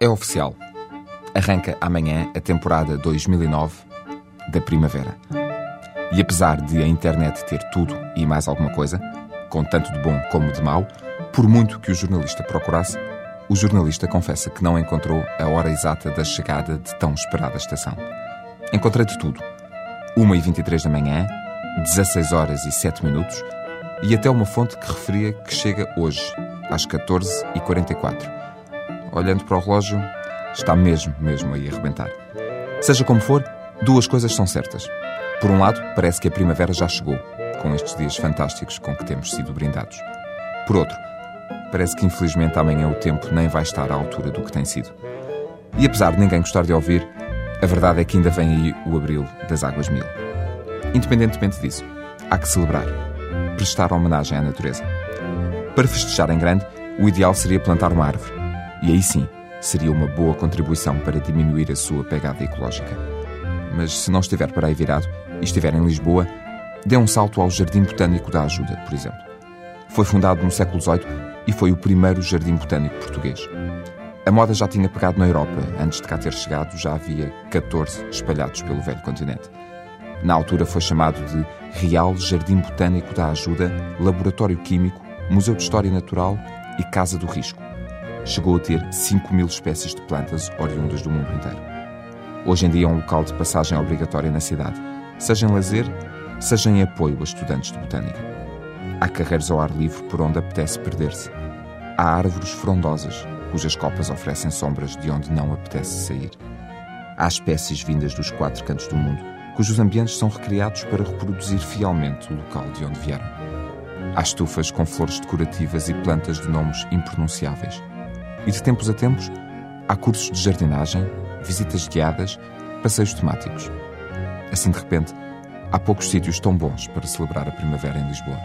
É oficial. Arranca amanhã a temporada 2009 da Primavera. E apesar de a internet ter tudo e mais alguma coisa, com tanto de bom como de mau, por muito que o jornalista procurasse, o jornalista confessa que não encontrou a hora exata da chegada de tão esperada estação. Encontrei de tudo. 1h23 da manhã, 16 horas e 7 minutos, e até uma fonte que referia que chega hoje, às 14h44 olhando para o relógio, está mesmo, mesmo aí a arrebentar. Seja como for, duas coisas são certas. Por um lado, parece que a primavera já chegou, com estes dias fantásticos com que temos sido brindados. Por outro, parece que infelizmente amanhã o tempo nem vai estar à altura do que tem sido. E apesar de ninguém gostar de ouvir, a verdade é que ainda vem aí o abril das águas mil. Independentemente disso, há que celebrar, prestar homenagem à natureza. Para festejar em grande, o ideal seria plantar uma árvore e aí sim, seria uma boa contribuição para diminuir a sua pegada ecológica. Mas se não estiver para aí virado e estiver em Lisboa, dê um salto ao Jardim Botânico da Ajuda, por exemplo. Foi fundado no século XVIII e foi o primeiro jardim botânico português. A moda já tinha pegado na Europa. Antes de cá ter chegado, já havia 14 espalhados pelo velho continente. Na altura foi chamado de Real Jardim Botânico da Ajuda, Laboratório Químico, Museu de História Natural e Casa do Risco chegou a ter 5 mil espécies de plantas oriundas do mundo inteiro. Hoje em dia é um local de passagem obrigatória na cidade, seja em lazer, seja em apoio a estudantes de botânica. Há carreiros ao ar livre por onde apetece perder-se. Há árvores frondosas, cujas copas oferecem sombras de onde não apetece sair. Há espécies vindas dos quatro cantos do mundo, cujos ambientes são recriados para reproduzir fielmente o local de onde vieram. Há estufas com flores decorativas e plantas de nomes impronunciáveis. E de tempos a tempos, há cursos de jardinagem, visitas guiadas, passeios temáticos. Assim, de repente, há poucos sítios tão bons para celebrar a primavera em Lisboa.